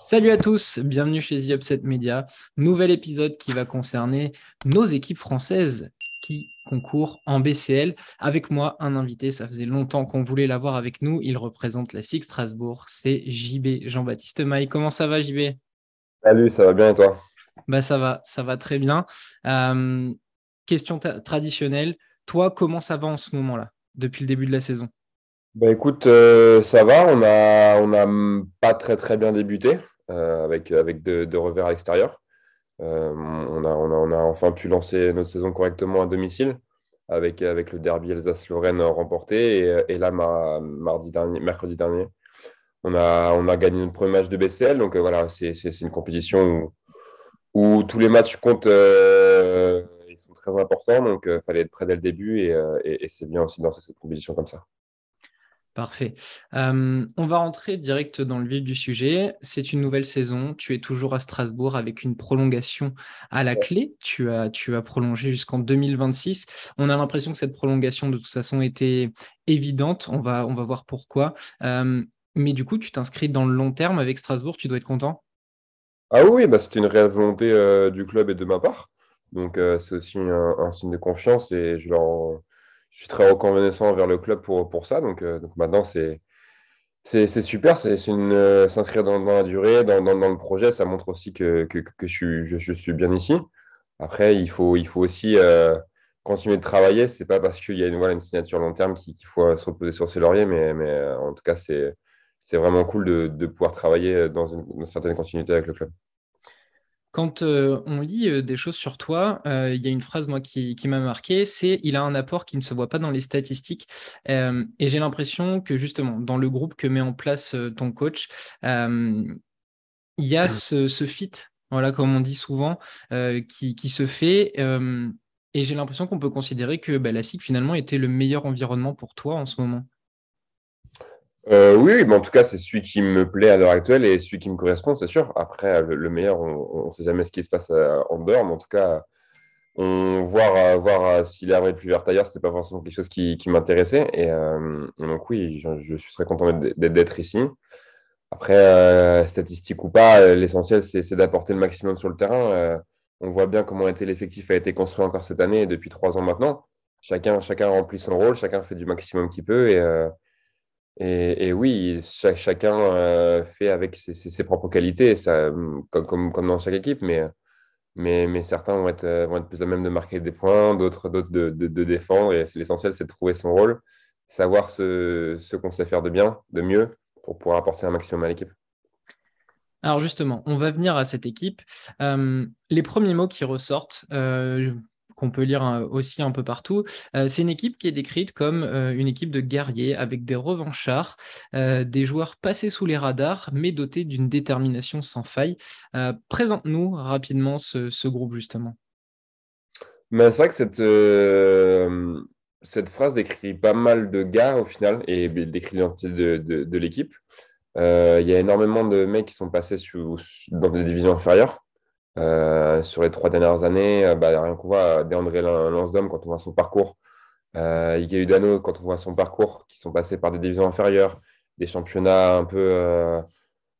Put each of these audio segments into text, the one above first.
Salut à tous, bienvenue chez The Upset Media. Nouvel épisode qui va concerner nos équipes françaises qui concourent en BCL. Avec moi, un invité, ça faisait longtemps qu'on voulait l'avoir avec nous. Il représente la SIG Strasbourg, c'est JB Jean-Baptiste Maille. Comment ça va JB Salut, ça va bien et toi? Bah, Ça va, ça va très bien. Euh, question traditionnelle, toi, comment ça va en ce moment-là, depuis le début de la saison? Bah écoute, euh, ça va, on a, on a pas très très bien débuté. Euh, avec, avec de, revers à l'extérieur. Euh, on, a, enfin pu lancer notre saison correctement à domicile avec, le derby Alsace-Lorraine remporté. Et, là, dernier, mercredi dernier, on a, gagné notre premier match de BCL. Donc euh, voilà, c'est une compétition où, tous les matchs comptent. ils sont très importants. Donc il fallait être prêt dès le début. Et, et c'est bien aussi de lancer cette compétition comme ça. Parfait. on va rentrer direct dans le vif du sujet. C'est une nouvelle saison. Tu es toujours à Strasbourg avec une prolongation à la clé. Tu as, tu as prolongé jusqu'en 2026. On a l'impression que cette prolongation, de toute façon, était évidente. On va, on va voir pourquoi. mais du coup, tu t'inscris dans le long terme avec Strasbourg. Tu dois être content? Ah oui, bah, c'était une réelle volonté du club et de ma part. Donc, c'est aussi un, un, signe de confiance et je leur je suis très reconnaissant envers le club pour, pour ça. Donc, euh, donc maintenant, c'est c'est super, c'est euh, s'inscrire dans, la durée, dans, dans, le projet, ça montre aussi que, que, je, suis, je, suis bien ici. Après, il faut, il faut aussi euh, continuer de travailler. C'est pas parce qu'il y a une, voilà, une signature long terme qu'il faut se reposer sur ses lauriers, mais, mais en tout cas, c'est vraiment cool de, de, pouvoir travailler dans une certaine continuité avec le club. Quand euh, on lit euh, des choses sur toi, euh, il y a une phrase moi qui, m'a marqué, c'est il a un apport qui ne se voit pas dans les statistiques. et j'ai l'impression que justement dans le groupe que met en place ton coach, il y a mmh. ce, fit, voilà comme on dit souvent, qui, se fait. et j'ai l'impression qu'on peut considérer que bah, la SIC finalement était le meilleur environnement pour toi en ce moment. Euh, oui, mais en tout cas, c'est celui qui me plaît à l'heure actuelle et celui qui me correspond, c'est sûr. Après, le, meilleur, on ne sait jamais ce qui se passe euh, en dehors, mais en tout cas, voir, euh, voir si l'herbe est plus verte ailleurs, ce pas forcément quelque chose qui, m'intéressait. Et donc, oui, je, suis très content d'être ici. Après, statistique ou pas, l'essentiel, c'est d'apporter le maximum sur le terrain. on voit bien comment l'effectif a été construit encore cette année et depuis trois ans maintenant. Chacun, chacun remplit son rôle, chacun fait du maximum qu'il peut. Et, oui, chacun euh, fait avec ses, propres qualités, ça, comme, dans chaque équipe, mais, mais certains vont être, euh, vont être, plus à même de marquer des points, d'autres de, de, défendre. Et l'essentiel, c'est de trouver son rôle, savoir ce, qu'on sait faire de bien, de mieux, pour pouvoir apporter un maximum à l'équipe. Alors justement, on va venir à cette équipe. Euh, les premiers mots qui ressortent, qu'on peut lire euh, aussi un peu partout. Euh, c'est une équipe qui est décrite comme euh, une équipe de guerriers avec des revanchards, des joueurs passés sous les radars, mais dotés d'une détermination sans faille. Présente-nous rapidement ce, groupe, justement. c'est vrai que cette, cette phrase décrit pas mal de gars au final et décrit l'identité de, l'équipe. Il y a énormément de mecs qui sont passés dans des divisions inférieures. Euh, sur les trois dernières années, euh, bah, rien qu'on voit, Deandré Lansdom, quand on voit son parcours, euh, Ike Udano, quand on voit son parcours, qui sont passés par des divisions inférieures, des championnats un peu euh,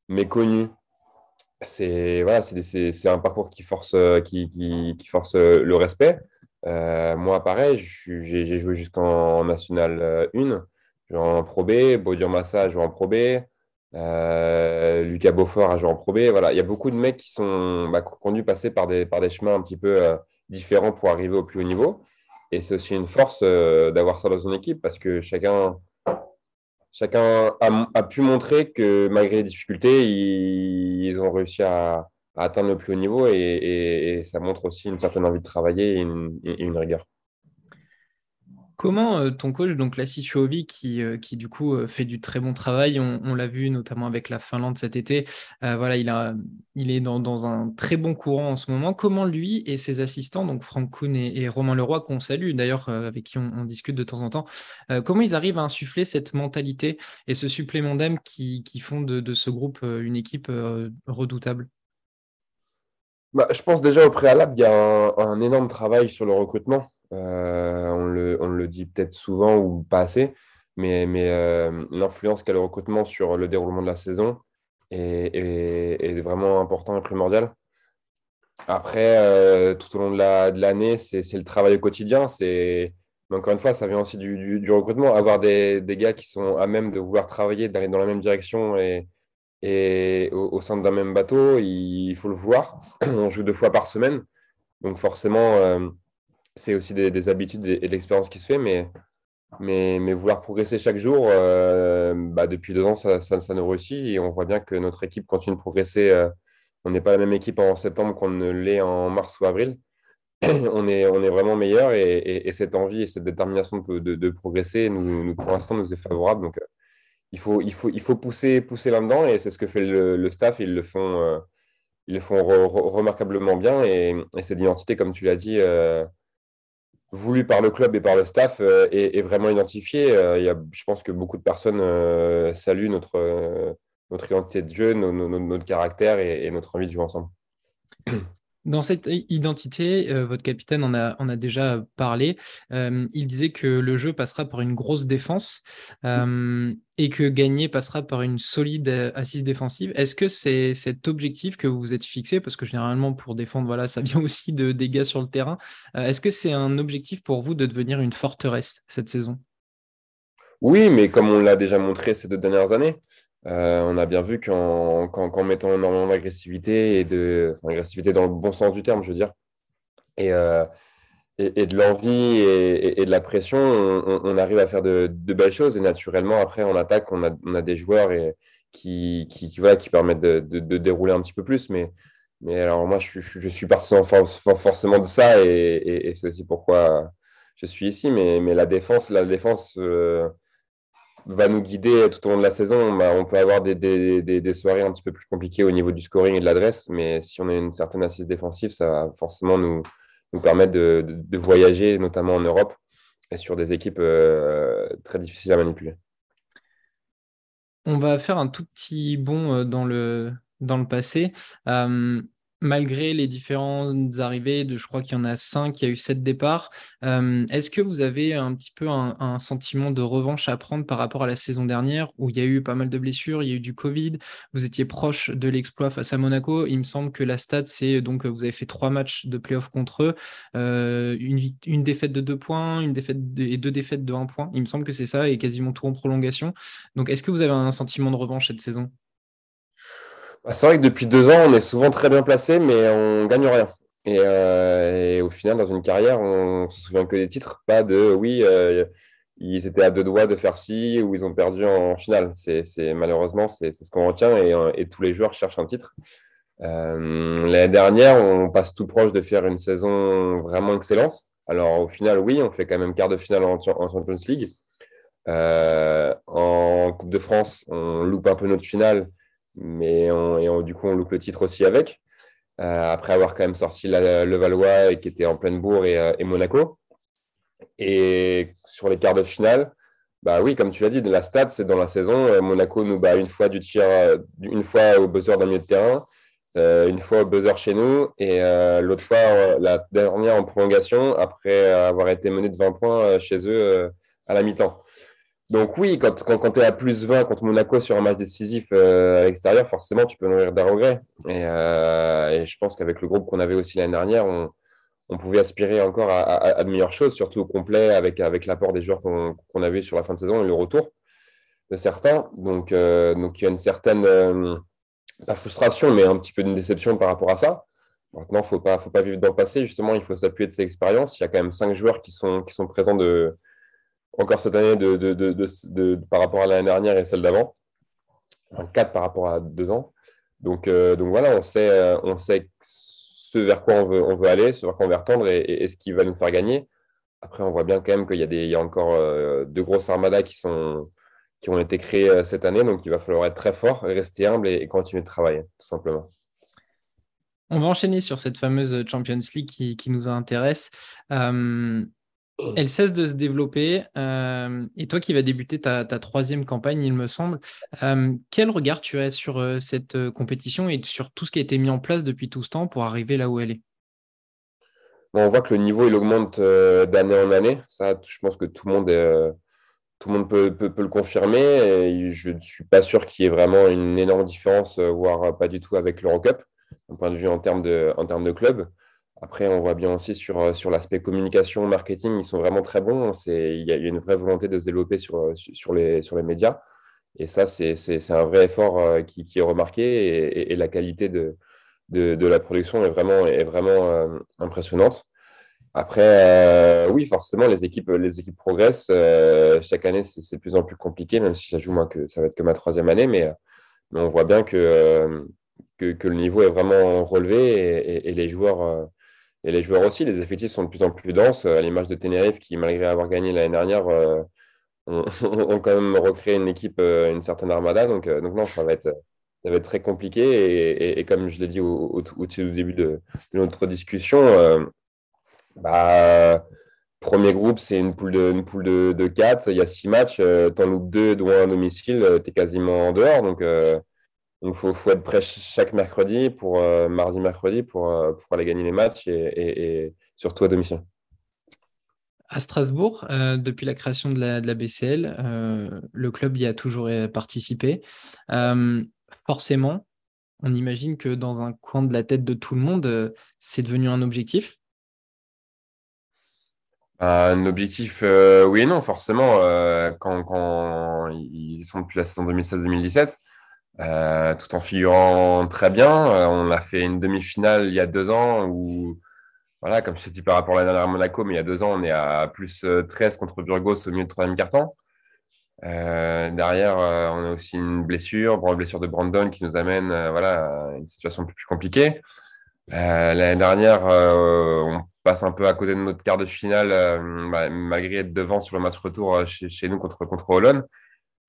méconnus. C'est voilà, un parcours qui force, qui, force le respect. moi, pareil, j'ai joué jusqu'en National 1, je en Pro B, Baudur Massa joue en Pro B. Euh, Lucas Beaufort a joué en Pro. Voilà, il y a beaucoup de mecs qui sont bah, conduits passer par des, chemins un petit peu euh, différents pour arriver au plus haut niveau. Et c'est aussi une force euh, d'avoir ça dans une équipe parce que chacun, chacun a, pu montrer que malgré les difficultés, ils, ont réussi à, atteindre le plus haut niveau et, ça montre aussi une certaine envie de travailler et une rigueur. Comment euh, ton coach, donc la Situovi, qui, euh, qui du coup euh, fait du très bon travail, on, l'a vu notamment avec la Finlande cet été, voilà, il, est dans, un très bon courant en ce moment. Comment lui et ses assistants, donc Franck Kuhn et, Romain Leroy, qu'on salue d'ailleurs, avec qui on, discute de temps en temps, comment ils arrivent à insuffler cette mentalité et ce supplément d'âme qui, font de, ce groupe une équipe redoutable? Bah, Je pense déjà au préalable, il y a un énorme travail sur le recrutement. Euh, on, le, on, le, dit peut-être souvent ou pas assez, mais, mais euh, l'influence qu'a le recrutement sur le déroulement de la saison est, est, vraiment important et primordial. Après, euh, tout au long de l'année, la, c'est le travail au quotidien. Mais encore une fois, ça vient aussi du, du, recrutement. Avoir des, des, gars qui sont à même de vouloir travailler, d'aller dans la même direction et, et au sein d'un même bateau, il faut le voir. On joue deux fois par semaine. Donc forcément, c'est aussi des, habitudes et de l'expérience qui se fait, mais, mais, mais vouloir progresser chaque jour, euh, bah, depuis deux ans, ça, ça, nous réussit et on voit bien que notre équipe continue de progresser. Euh, on n'est pas la même équipe en septembre qu'on ne l'est en mars ou avril. on, est, on est vraiment meilleur et, cette envie et cette détermination de, de, progresser, nous, pour l'instant, nous est favorable. Donc, euh, il faut, il faut, il faut pousser, pousser là-dedans et c'est ce que fait le, staff. Ils le font, ils le font remarquablement bien et, cette identité, comme tu l'as dit, voulu par le club et par le staff euh, est, vraiment identifié. Euh, je pense que beaucoup de personnes euh, saluent notre, notre identité de jeu, notre caractère et, notre envie de jouer ensemble. Dans cette identité, votre capitaine en a, a déjà parlé. il disait que le jeu passera par une grosse défense et que gagner passera par une solide euh, assise défensive. Est-ce que c'est cet objectif que vous vous êtes fixé? Parce que généralement, pour défendre, voilà, ça vient aussi de dégâts sur le terrain. Euh, est-ce que c'est un objectif pour vous de devenir une forteresse cette saison? Oui, mais comme on l'a déjà montré ces deux dernières années, euh, on a bien vu qu'en mettant énormément d'agressivité et de agressivité dans le bon sens du terme, je veux dire, et, et, de l'envie et, de la pression, on, arrive à faire de, belles choses. Et naturellement, après, en attaque, on a, des joueurs qui, qui, qui permettent de, dérouler un petit peu plus. Mais, mais alors, moi, je, suis partisan forcément de ça. Et, c'est aussi pourquoi je suis ici. Mais, mais la défense, la défense euh, va nous guider tout au long de la saison. On peut avoir des, soirées un petit peu plus compliquées au niveau du scoring et de l'adresse. Mais si on a une certaine assise défensive, ça va forcément nous nous permettre de, voyager, notamment en Europe, et sur des équipes euh, très difficiles à manipuler. On va faire un tout petit bond euh, dans le, dans le passé. Euh, malgré les différentes arrivées, de, je crois qu'il y en a cinq, il y a eu sept départs. Euh, est-ce que vous avez un petit peu un, sentiment de revanche à prendre par rapport à la saison dernière où il y a eu pas mal de blessures, il y a eu du Covid, vous étiez proche de l'exploit face à Monaco. Il me semble que la stat, c'est donc vous avez fait trois matchs de playoff contre eux, euh, une, défaite de deux points, une défaite et deux défaites de un point. Il me semble que c'est ça et quasiment tout en prolongation. Donc est-ce que vous avez un sentiment de revanche cette saison? C'est vrai que depuis deux ans, on est souvent très bien placé, mais on gagne rien. Euh, et, au final, dans une carrière, on se souvient que des titres, pas de oui, euh, ils étaient à deux doigts de faire ci ou ils ont perdu en finale. Malheureusement, c'est, ce qu'on retient et, tous les joueurs cherchent un titre. Euh, l'année dernière, on passe tout proche de faire une saison vraiment excellente. Alors au final, oui, on fait quand même quart de finale en Champions League. en Coupe de France, on loupe un peu notre finale mais et du coup, on loupe le titre aussi avec. Euh, après avoir quand même sorti le Valois et qui était en pleine bourre et, euh, et, Monaco. Et sur les quarts de finale, bah oui, comme tu l'as dit, la stade, c'est dans la saison. Euh, Monaco nous bat une fois du tir, une fois au buzzer d'un milieu de terrain, une fois au buzzer chez nous, et l'autre fois, la dernière en prolongation, après avoir été mené de 20 points chez eux à la mi-temps. Donc oui, quand, quand, tu es à plus 20 contre Monaco sur un match décisif euh, à l'extérieur, forcément, tu peux nourrir des regrets. Euh, et, je pense qu'avec le groupe qu'on avait aussi l'année dernière, on, pouvait aspirer encore à, de meilleures choses, surtout au complet avec, l'apport des joueurs qu'on avait sur la fin de saison et le retour de certains. Donc, euh, donc il y a une certaine, frustration, mais un petit peu une déception par rapport à ça. Maintenant, il ne faut pas, vivre dans le passé. Justement, il faut s'appuyer de ces expériences. Il y a quand même cinq joueurs qui sont, qui sont présents de encore cette année par rapport à l'année dernière et celle d'avant. Enfin, 4 par rapport à deux ans. Donc, euh, voilà, on sait, euh, on sait ce vers quoi on veut, aller, ce vers quoi on veut retendre et, ce qui va nous faire gagner. Après, on voit bien quand même qu'il y, a encore deux grosses armadas qui, ont été créées cette année. Donc, il va falloir être très fort, rester humble et, continuer de travailler, tout simplement. On va enchaîner sur cette fameuse Champions League qui, nous intéresse. Elle cesse de se développer. Euh, et toi qui vas débuter ta, troisième campagne, il me semble, euh, quel regard tu as sur euh, cette compétition et sur tout ce qui a été mis en place depuis tout ce temps pour arriver là où elle est? On voit que le niveau il augmente d'année en année. Ça, je pense que tout le monde, tout le monde peut, le confirmer. Et je ne suis pas sûr qu'il y ait vraiment une énorme différence, voire pas du tout avec l'Eurocup, d'un point de vue en termes de, en termes de club. Après, on voit bien aussi sur, euh, sur l'aspect communication, marketing, ils sont vraiment très bons. Il y, a une vraie volonté de se développer sur, euh, sur, les, sur les médias. Et ça, c'est un vrai effort euh, qui, qui est remarqué et, la qualité de, de, la production est vraiment, est vraiment impressionnante. Après, oui, forcément, les équipes, les équipes progressent. chaque année, c'est de plus en plus compliqué, même si j'ajoute moi que ça va être que ma troisième année, mais, mais on voit bien que, que, le niveau est vraiment relevé et les joueurs et les joueurs aussi, les effectifs sont de plus en plus denses, à l'image de Tenerife qui, malgré avoir gagné l'année dernière, euh, ont, quand même recréé une équipe, euh, une certaine armada. Donc, euh, non, ça va être, très compliqué. Et, comme je l'ai dit au, début de, notre discussion, bah, premier groupe, c'est une poule de, une poule de, de 4. Il y a six matchs. tu en loupes deux, dont un domicile. tu es quasiment en dehors. Donc, donc, il faut, être prêt chaque mercredi, pour euh, mardi, mercredi, pour, euh, pour, aller gagner les matchs et, surtout à domicile. À Strasbourg, euh, depuis la création de la, de la BCL, le club y a toujours participé. forcément, on imagine que dans un coin de la tête de tout le monde, c'est devenu un objectif? Un objectif, oui et non, forcément. quand, quand, ils sont depuis la saison 2016-2017, euh, tout en figurant très bien. Euh, on a fait une demi-finale il y a deux ans où, voilà, comme je t'ai dit par rapport à la dernière Monaco, mais il y a deux ans, on est à plus 13 euh, contre Burgos au milieu de troisième quart-temps. derrière, on a aussi une blessure, une blessure de Brandon qui nous amène voilà, à une situation plus, plus compliquée. L'année dernière, on passe un peu à côté de notre quart de finale, malgré être devant sur le match retour chez, chez nous contre, contre Hollande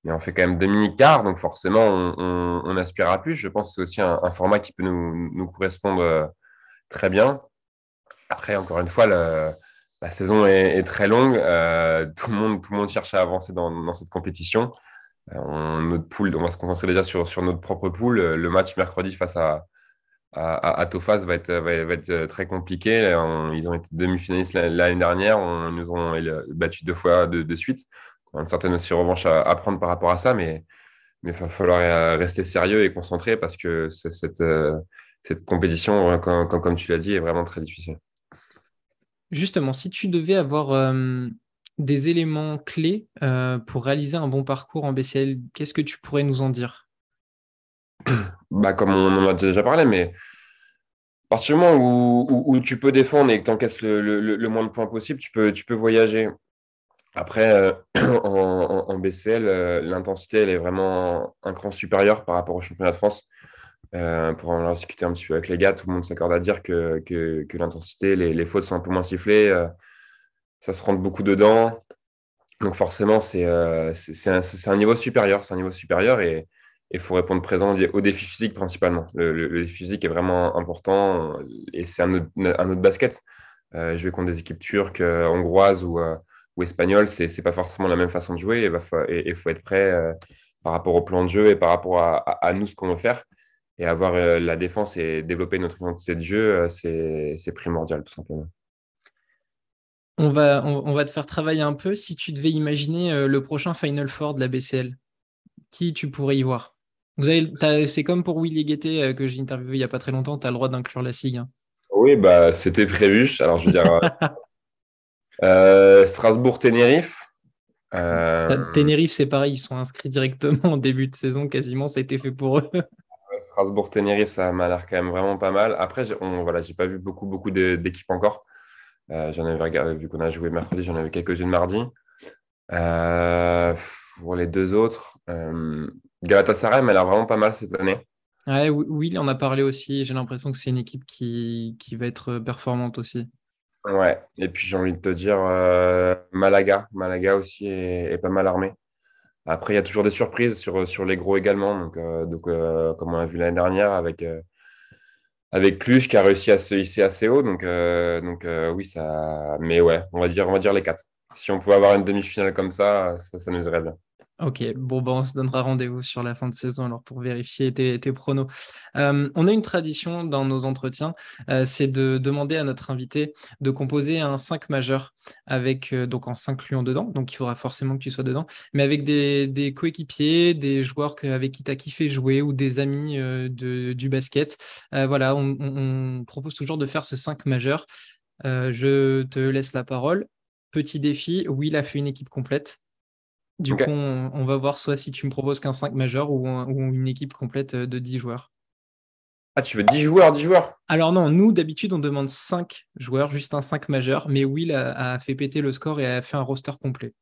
mais on fait quand même demi-quart, donc forcément, on, aspire à plus. Je pense que c'est aussi un, format qui peut nous, correspondre euh, très bien. Après, encore une fois, la saison est, très longue. Euh, tout, le monde, tout le monde cherche à avancer dans, cette compétition. Euh, on, notre poule, on va se concentrer déjà sur, sur notre propre poule. Le match mercredi face à, à, Tofas va être, va, être très compliqué. ils ont été demi-finalistes l'année dernière. On, ils nous ont battu deux fois de suite une certaine aussi revanche à, prendre par rapport à ça, mais il va falloir euh, rester sérieux et concentré parce que cette, euh, cette compétition, comme, comme, tu l'as dit, est vraiment très difficile. Justement, si tu devais avoir euh, des éléments clés pour réaliser un bon parcours en BCL, qu'est-ce que tu pourrais nous en dire? Bah, Comme on en a déjà parlé, mais à partir du moment où, tu peux défendre et que tu encaisses le, le, moins de points possible, tu peux, tu peux voyager. Après, euh, en, BCL, euh, l'intensité, elle est vraiment un cran supérieur par rapport au championnat de France. Euh, pour en discuter un petit peu avec les gars, tout le monde s'accorde à dire que, l'intensité, les, fautes sont un peu moins sifflées, ça se rentre beaucoup dedans. Donc forcément, c'est un, un, niveau supérieur. C'est un niveau supérieur et il faut répondre présent au défi physique principalement. Le, défi physique est vraiment important et c'est un, un, autre basket. je vais contre des équipes turques, hongroises ou ou espagnol, c'est n'est pas forcément la même façon de jouer. Et il faut être prêt euh, par rapport au plan de jeu et par rapport à, nous, ce qu'on veut faire. Et avoir euh, la défense et développer notre identité de jeu, euh, c'est primordial, tout simplement. On va, on, va te faire travailler un peu. Si tu devais imaginer le prochain Final Four de la BCL, qui tu pourrais y voir? C'est comme pour Willy Guettet que j'ai interviewé il n'y a pas très longtemps, tu as le droit d'inclure la SIG. Hein. Oui, bah, c'était prévu. Alors, je veux dire, Strasbourg-Tenerife. Euh, Tenerife, c'est pareil, ils sont inscrits directement en début de saison, quasiment, ça a été fait pour eux. Strasbourg-Tenerife, ça m'a l'air quand même vraiment pas mal. Après, on, voilà, j'ai pas vu beaucoup, beaucoup d'équipes encore. Euh, j'en avais regardé, vu qu'on a joué mercredi, j'en avais quelques-unes mardi. pour les deux autres, Galatasaray m'a l'air vraiment pas mal cette année. Ouais, oui, il en a parlé aussi. J'ai l'impression que c'est une équipe qui, qui va être performante aussi. Ouais, et puis j'ai envie de te dire Malaga. Malaga aussi est, pas mal armé. Après, il y a toujours des surprises sur, sur les gros également. Donc, donc comme on a vu l'année dernière avec, avec Cluj qui a réussi à se hisser assez haut. Donc, donc oui, ça. Mais ouais, on va dire, on va dire les quatre. Si on pouvait avoir une demi-finale comme ça, ça, ça nous irait bien. Ok, bon, ben, on se donnera rendez-vous sur la fin de saison alors pour vérifier tes, pronos. Euh, on a une tradition dans nos entretiens, euh, c'est de demander à notre invité de composer un 5 majeur avec, euh, donc en 5 lions dedans, donc il faudra forcément que tu sois dedans, mais avec des, coéquipiers, des joueurs avec qui tu as kiffé jouer ou des amis du basket. voilà, on, on, propose toujours de faire ce 5 majeur. je te laisse la parole. Petit défi, Will a fait une équipe complète. Du coup, on, va voir soit si tu me proposes qu'un 5 majeur ou, une équipe complète euh, de 10 joueurs. Ah, tu veux 10 joueurs, 10 joueurs? Alors non, nous, d'habitude, on demande 5 joueurs, juste un 5 majeur, mais Will a, fait péter le score et a fait un roster complet.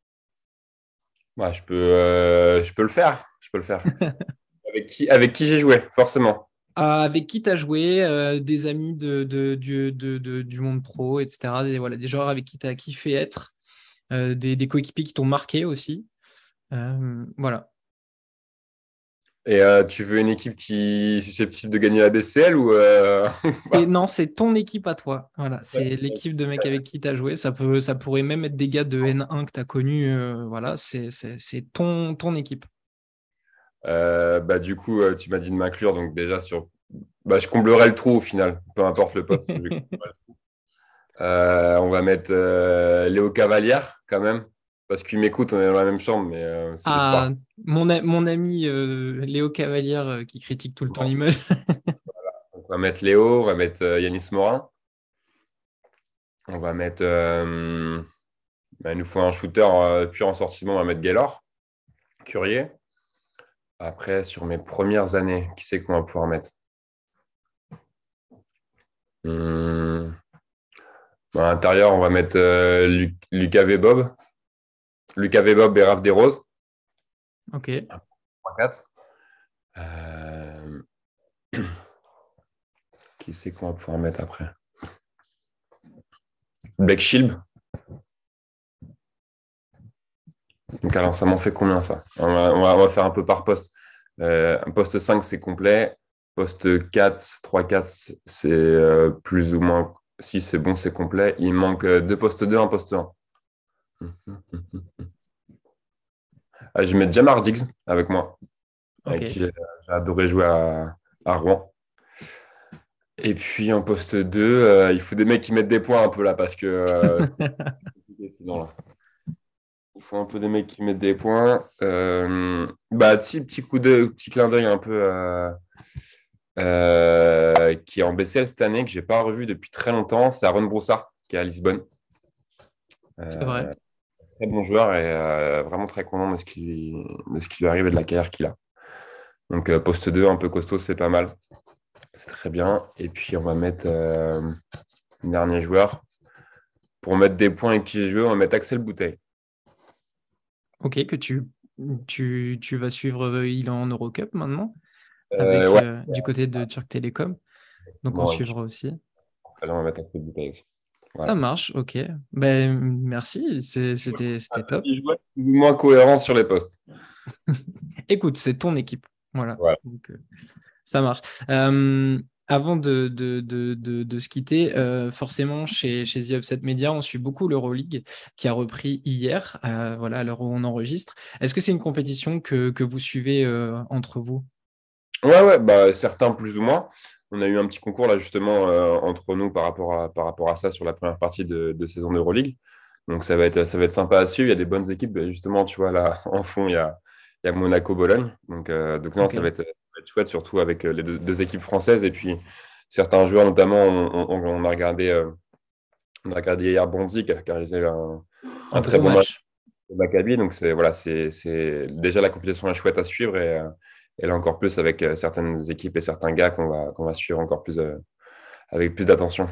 Ouais, je, peux, euh, je peux le faire. Je peux le faire. avec qui, avec qui j'ai joué, forcément ah, avec qui tu as joué, euh, des amis de, du monde pro, etc. Des, voilà, des joueurs avec qui tu as kiffé être, des, des coéquipiers qui t'ont marqué aussi. Euh, voilà. Et euh, tu veux une équipe qui est susceptible de gagner la BCL ou euh, Non, c'est ton équipe à toi. Voilà, c'est l'équipe de mecs avec qui tu as joué. Ça, peut, ça pourrait même être des gars de N1 que tu as connus. voilà, c'est ton, ton équipe. bah, du coup, tu m'as dit de m'inclure. Donc, déjà, sur... Bah, je comblerai le trou au final, peu importe le poste. on va mettre Léo Cavalière quand même parce qu'il m'écoute, on est dans la même chambre. Mais, euh, ah, mon, mon, ami euh, Léo Cavalière euh, qui critique tout le temps l'image. On va mettre Léo, on va mettre Yanis Morin. On va mettre. Bah, il nous faut un shooter pur en sortiment, on va mettre Gaylor, Curier. Après, sur mes premières années, qui c'est qu'on va pouvoir mettre? Hmm. À l'intérieur, on va mettre Lucas V. Lucas Vebob et Raph Desroses. Ok. 3-4. Euh... Qui c'est qu'on va pouvoir mettre après? Black Shield. Donc alors ça m'en fait combien ça? On va, faire un peu par poste. Euh, poste 5 c'est complet. Poste 4, 3, 4 c'est euh, plus ou moins. Si c'est bon, c'est complet. Il manque deux postes 2, un poste 1. Ah, je vais mettre Jamar Diggs avec moi, j'ai adoré jouer à, Rouen. Et puis en poste 2, euh, il faut des mecs qui mettent des points un peu là parce que euh, Il faut un peu des mecs qui mettent des points. Euh, bah, petit coup de petit clin d'œil un peu qui est en BCL cette année, que je n'ai pas revu depuis très longtemps. C'est Aaron Broussard qui est à Lisbonne. C'est vrai très bon joueur et euh, vraiment très content de ce, qui, de ce qui lui arrive et de la carrière qu'il a. Donc, euh, poste 2, un peu costaud, c'est pas mal. C'est très bien. Et puis, on va mettre euh, un dernier joueur. Pour mettre des points et qui joué, on va mettre Axel Bouteille. Ok, que tu, tu, tu vas suivre, il est en Eurocup maintenant, avec, du côté de Turk Telecom. Donc, on suivra aussi. on va mettre Axel Bouteille aussi. Ça marche, ok. Ben, merci, c'était top. Moins cohérent sur les postes. Écoute, c'est ton équipe. Voilà. Euh, ça marche. Euh, avant de, de, de, se quitter, euh, forcément, chez, chez The Upset Media, on suit beaucoup l'Euroleague qui a repris hier, voilà, à l'heure où on enregistre. Est-ce que c'est une compétition que, que vous suivez entre vous? Ouais, ouais, bah, certains plus ou moins on a eu un petit concours là justement euh, entre nous par rapport, à, par rapport à ça sur la première partie de, de saison d'Euroleague. Donc ça va, être, ça va être sympa à suivre. Il y a des bonnes équipes. Justement, tu vois, là, en fond, il y a, il y a Monaco-Bologne. Donc, euh, donc non, ça, va être, chouette, surtout avec euh, les deux, équipes françaises. Et puis, certains joueurs, notamment, on, a, regardé, on a regardé hier Bondy qui a réalisé un, un, très bon match au Maccabi. Donc, c'est, voilà, c'est, déjà la compétition est chouette à suivre. Et, et là encore plus avec euh, certaines équipes et certains gars qu'on va, qu'on va suivre encore plus euh, avec plus d'attention.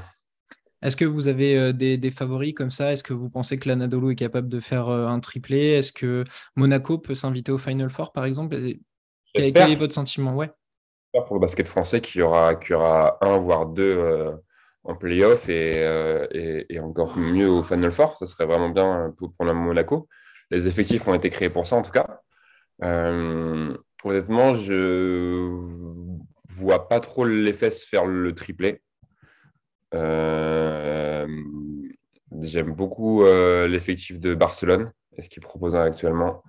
Est-ce que vous avez euh, des, favoris comme ça? Est-ce que vous pensez que l'Anadolu est capable de faire un triplé? Est-ce que Monaco peut s'inviter au Final Four, par exemple? Quel, est votre sentiment? Ouais. Pour le basket français, qu'il y aura, qu'il y aura un voire deux en playoff et, et, encore mieux au Final Four. Ça serait vraiment bien pour, pour Monaco. Les effectifs ont été créés pour ça, en tout cas. Honnêtement, je vois pas trop l'effet se faire le triplé. J'aime beaucoup l'effectif de Barcelone et ce qu'ils proposent actuellement.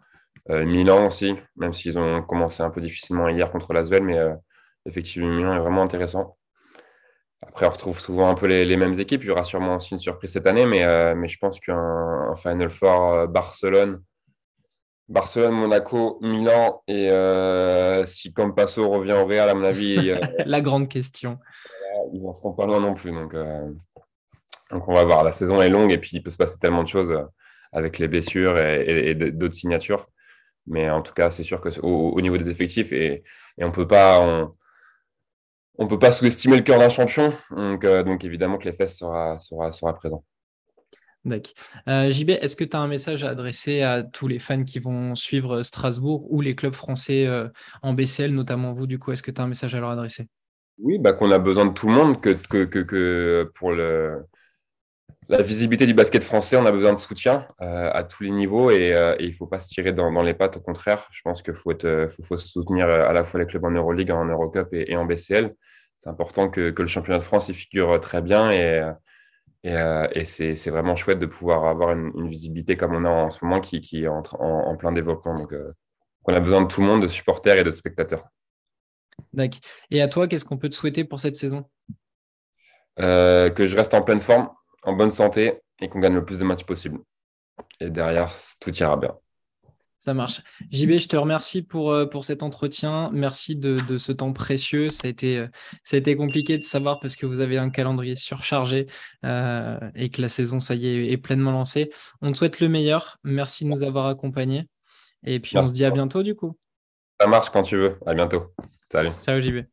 Euh, Milan aussi, même s'ils ont commencé un peu difficilement hier contre l'Asvel, mais euh, effectivement, Milan est vraiment intéressant. Après, on retrouve souvent un peu les, mêmes équipes. Il y aura sûrement aussi une surprise cette année, mais, euh, mais je pense qu'un Final Four Barcelone, Barcelone, Monaco, Milan, et si Campasso revient au Real, à mon avis. La grande question. Ils n'en seront pas loin non plus. Donc, donc, on va voir. La saison est longue et puis il peut se passer tellement de choses avec les blessures et d'autres signatures. Mais en tout cas, c'est sûr qu'au au niveau des effectifs, et, et on peut pas. On, peut pas sous-estimer le cœur d'un champion. Donc, euh, donc évidemment que l'effet sera, sera, sera présent. D'accord. Euh, JB, est-ce que tu as un message à adresser à tous les fans qui vont suivre Strasbourg ou les clubs français euh, en BCL, notamment vous, du coup, est-ce que tu as un message à leur adresser? Oui, bah, qu'on a besoin de tout le monde, que, pour la visibilité du basket français, on a besoin de soutien euh, à tous les niveaux euh, et, il ne faut pas se tirer dans, les pattes. Au contraire, je pense qu'il faut, euh, faut, soutenir à la fois les clubs en Euroleague, en Eurocup et, en BCL. C'est important que, le championnat de France y figure très bien et, et, c'est vraiment chouette de pouvoir avoir une, visibilité comme on a en ce moment qui, qui est en, en, plein développement. Donc, on a besoin de tout le monde, de supporters et de spectateurs. D'accord. Et à toi, qu'est-ce qu'on peut te souhaiter pour cette saison? Que je reste en pleine forme en bonne santé et qu'on gagne le plus de matchs possible. Et derrière, tout ira bien. Ça marche. JB, je te remercie pour, euh, pour cet entretien. Merci de, ce temps précieux. Ça a, été, euh, ça a été compliqué de savoir parce que vous avez un calendrier surchargé euh, et que la saison, ça y est, est pleinement lancée. On te souhaite le meilleur. Merci de nous avoir accompagnés. Et puis, on se dit à bientôt du coup. Ça marche quand tu veux. À bientôt. Salut. Ciao, JB.